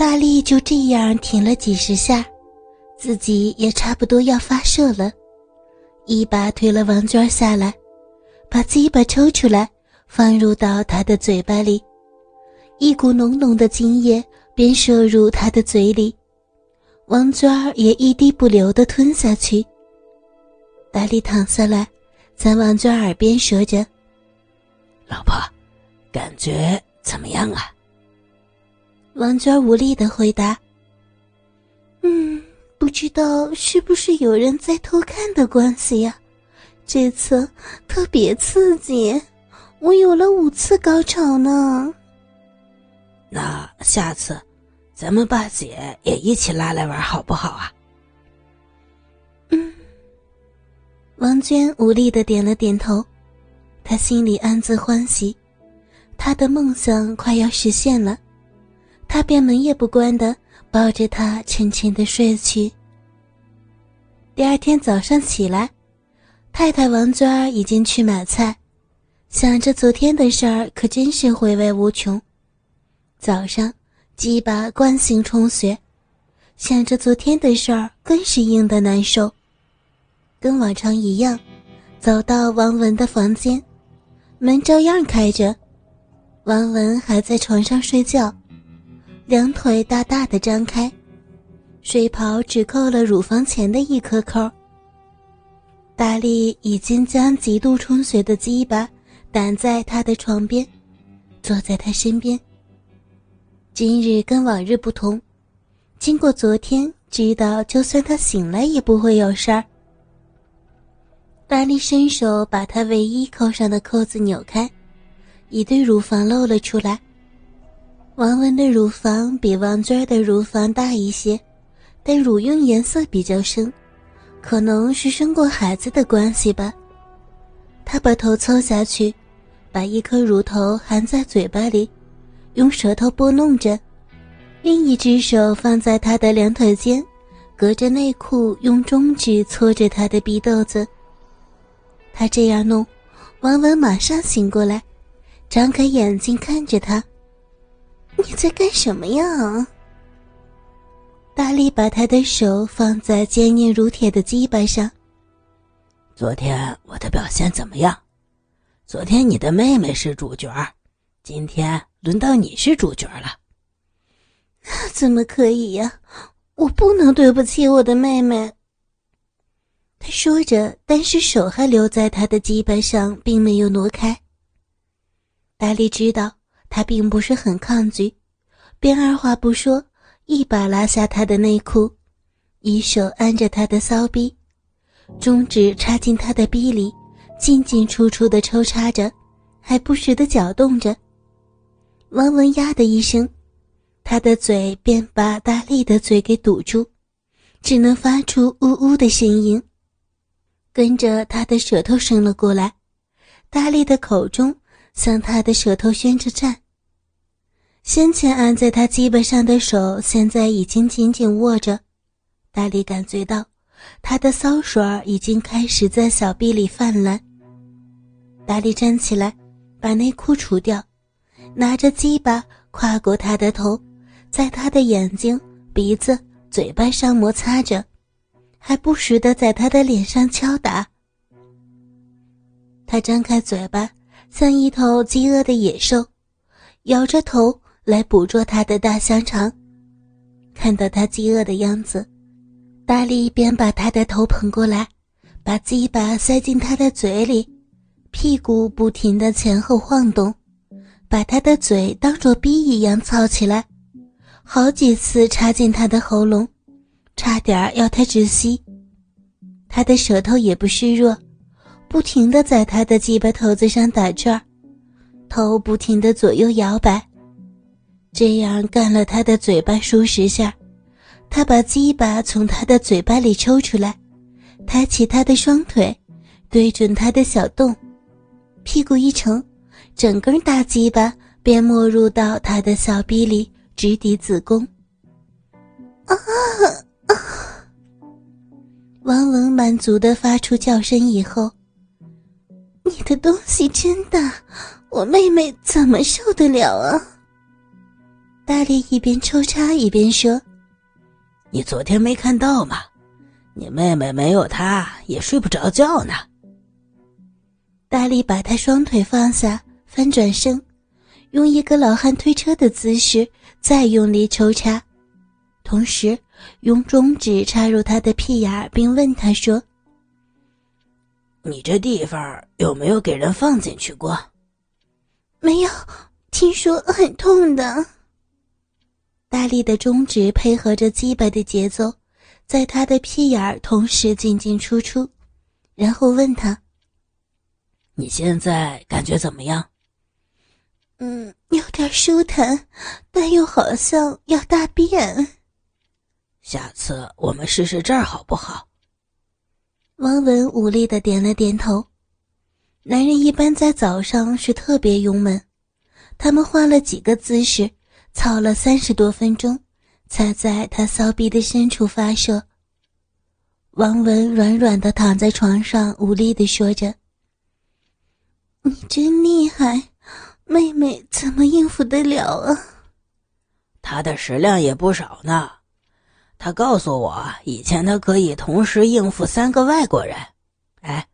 大力就这样挺了几十下，自己也差不多要发射了，一把推了王娟下来，把鸡巴抽出来，放入到她的嘴巴里，一股浓浓的精液便射入他的嘴里，王娟也一滴不留的吞下去。大力躺下来，在王娟耳边说着：“老婆，感觉怎么样啊？”王娟无力的回答：“嗯，不知道是不是有人在偷看的关系呀？这次特别刺激，我有了五次高潮呢。那下次，咱们把姐也一起拉来玩好不好啊？”嗯。王娟无力的点了点头，她心里暗自欢喜，她的梦想快要实现了。他便门也不关的抱着她沉沉的睡去。第二天早上起来，太太王娟儿已经去买菜，想着昨天的事儿，可真是回味无穷。早上鸡巴惯性充血，想着昨天的事儿，更是硬的难受。跟往常一样，走到王文的房间，门照样开着，王文还在床上睡觉。两腿大大的张开，睡袍只扣了乳房前的一颗扣。大力已经将极度充血的鸡巴挡在他的床边，坐在他身边。今日跟往日不同，经过昨天，知道就算他醒来也不会有事儿。大力伸手把他唯一扣上的扣子扭开，一对乳房露了出来。王文的乳房比王娟的乳房大一些，但乳晕颜色比较深，可能是生过孩子的关系吧。他把头凑下去，把一颗乳头含在嘴巴里，用舌头拨弄着，另一只手放在他的两腿间，隔着内裤用中指搓着他的鼻豆子。他这样弄，王文马上醒过来，张开眼睛看着他。你在干什么呀？大力把他的手放在坚硬如铁的鸡巴上。昨天我的表现怎么样？昨天你的妹妹是主角，今天轮到你是主角了。那 怎么可以呀？我不能对不起我的妹妹。他说着，但是手还留在他的鸡巴上，并没有挪开。大力知道。他并不是很抗拒，便二话不说，一把拉下他的内裤，一手按着他的骚逼，中指插进他的逼里，进进出出的抽插着，还不时的搅动着。王文呀的一声，他的嘴便把大力的嘴给堵住，只能发出呜呜的声音。跟着他的舌头伸了过来，大力的口中。向他的舌头宣着战。先前按在他鸡巴上的手，现在已经紧紧握着。大力感觉到，他的骚水已经开始在小臂里泛滥。大力站起来，把内裤除掉，拿着鸡巴跨过他的头，在他的眼睛、鼻子、嘴巴上摩擦着，还不时的在他的脸上敲打。他张开嘴巴。像一头饥饿的野兽，摇着头来捕捉他的大香肠。看到他饥饿的样子，大力便把他的头捧过来，把鸡巴塞进他的嘴里，屁股不停的前后晃动，把他的嘴当作逼一样操起来，好几次插进他的喉咙，差点要他窒息。他的舌头也不示弱。不停的在他的鸡巴头子上打转头不停的左右摇摆，这样干了他的嘴巴数十下，他把鸡巴从他的嘴巴里抽出来，抬起他的双腿，对准他的小洞，屁股一撑，整根大鸡巴便没入到他的小臂里，直抵子宫。啊啊！王文满足的发出叫声以后。你的东西真大，我妹妹怎么受得了啊？大力一边抽插一边说：“你昨天没看到吗？你妹妹没有他也睡不着觉呢。”大力把他双腿放下，翻转身，用一个老汉推车的姿势再用力抽插，同时用中指插入他的屁眼，并问他说：“你这地方有没有给人放进去过？”“没有，听说很痛的。”大力的中指配合着鸡巴的节奏，在他的屁眼同时进进出出，然后问他。你现在感觉怎么样？嗯，有点舒坦，但又好像要大便。下次我们试试这儿好不好？王文无力的点了点头。男人一般在早上是特别勇猛，他们换了几个姿势，操了三十多分钟，才在他骚逼的深处发射。王文软软的躺在床上，无力的说着。你真厉害，妹妹怎么应付得了啊？他的食量也不少呢。他告诉我，以前他可以同时应付三个外国人。哎，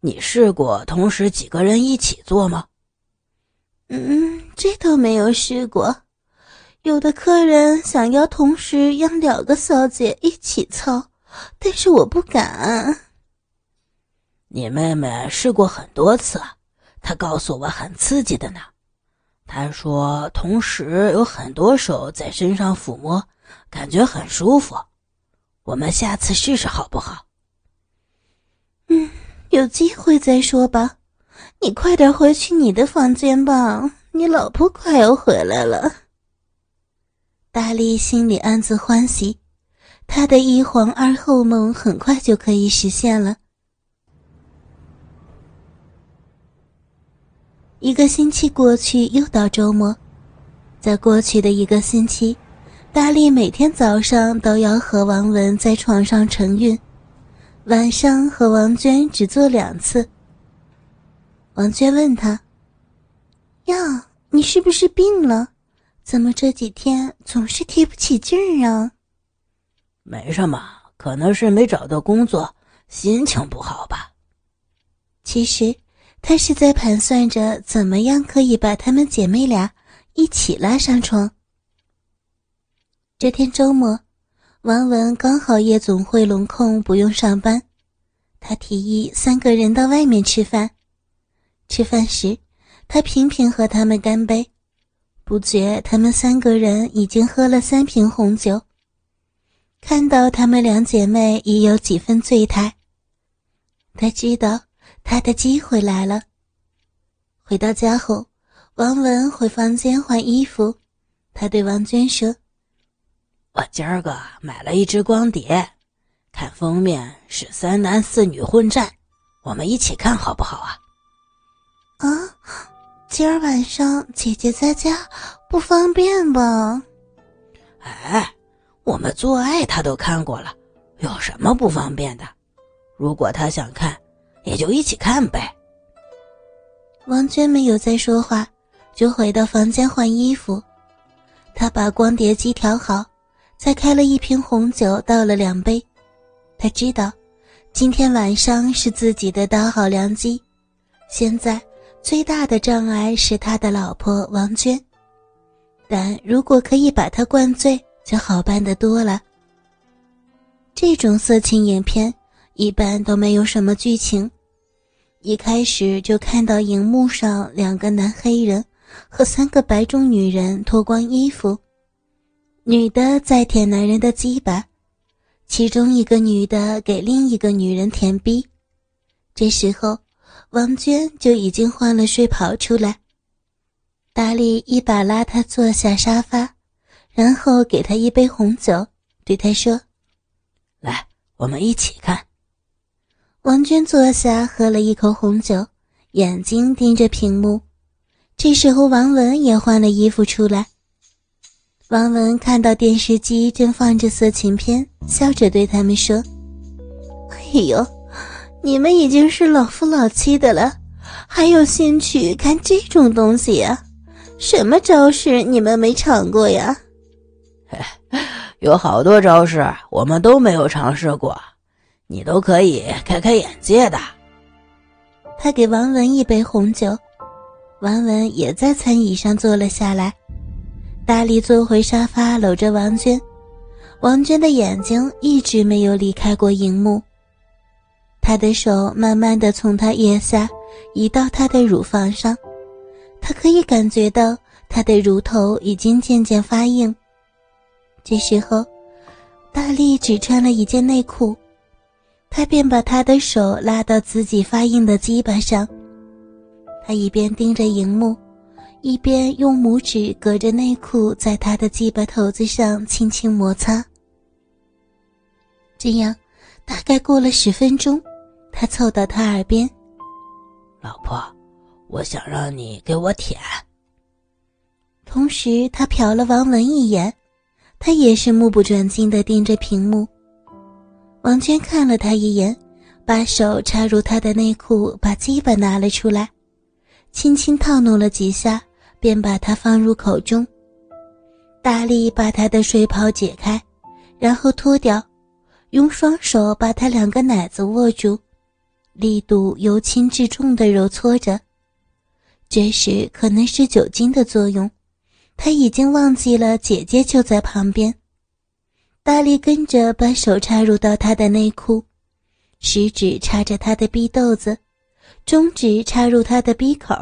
你试过同时几个人一起做吗？嗯，这倒没有试过。有的客人想要同时让两个小姐一起操，但是我不敢。你妹妹试过很多次。她告诉我很刺激的呢，她说同时有很多手在身上抚摸，感觉很舒服。我们下次试试好不好？嗯，有机会再说吧。你快点回去你的房间吧，你老婆快要回来了。大力心里暗自欢喜，他的一皇二后梦很快就可以实现了。一个星期过去，又到周末。在过去的一个星期，大力每天早上都要和王文在床上晨运，晚上和王娟只做两次。王娟问他：“呀，你是不是病了？怎么这几天总是提不起劲儿啊？”“没什么，可能是没找到工作，心情不好吧。”其实。他是在盘算着怎么样可以把她们姐妹俩一起拉上床。这天周末，王文刚好夜总会轮空，不用上班，他提议三个人到外面吃饭。吃饭时，他频频和他们干杯，不觉他们三个人已经喝了三瓶红酒。看到她们两姐妹已有几分醉态，他知道。他的机会来了。回到家后，王文回房间换衣服。他对王娟说：“我今儿个买了一只光碟，看封面是三男四女混战，我们一起看好不好啊？”“啊，今儿晚上姐姐在家，不方便吧？”“哎，我们做爱他都看过了，有什么不方便的？如果他想看。”也就一起看呗。王娟没有再说话，就回到房间换衣服。她把光碟机调好，再开了一瓶红酒，倒了两杯。她知道，今天晚上是自己的大好良机。现在最大的障碍是他的老婆王娟，但如果可以把她灌醉，就好办得多了。这种色情影片一般都没有什么剧情。一开始就看到荧幕上两个男黑人和三个白种女人脱光衣服，女的在舔男人的鸡巴，其中一个女的给另一个女人舔逼。这时候，王娟就已经换了睡袍出来。达利一把拉她坐下沙发，然后给她一杯红酒，对她说：“来，我们一起看。”王娟坐下，喝了一口红酒，眼睛盯着屏幕。这时候，王文也换了衣服出来。王文看到电视机正放着色情片，笑着对他们说：“哎呦，你们已经是老夫老妻的了，还有兴趣看这种东西呀？什么招式你们没尝过呀？有好多招式我们都没有尝试过，你都可以开开眼界的。他给王文一杯红酒，王文也在餐椅上坐了下来。大力坐回沙发，搂着王娟。王娟的眼睛一直没有离开过荧幕。他的手慢慢的从她腋下移到她的乳房上，他可以感觉到她的乳头已经渐渐发硬。这时候，大力只穿了一件内裤，他便把他的手拉到自己发硬的鸡巴上。他一边盯着荧幕。一边用拇指隔着内裤，在他的鸡巴头子上轻轻摩擦。这样，大概过了十分钟，他凑到他耳边：“老婆，我想让你给我舔。”同时，他瞟了王文一眼，他也是目不转睛的盯着屏幕。王娟看了他一眼，把手插入他的内裤，把鸡巴拿了出来，轻轻套弄了几下。便把它放入口中，大力把他的睡袍解开，然后脱掉，用双手把他两个奶子握住，力度由轻至重的揉搓着。这时可能是酒精的作用，他已经忘记了姐姐就在旁边。大力跟着把手插入到他的内裤，食指插着他的逼豆子，中指插入他的逼口。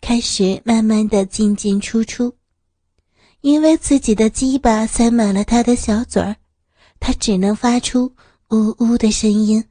开始慢慢的进进出出，因为自己的鸡巴塞满了他的小嘴儿，他只能发出呜呜的声音。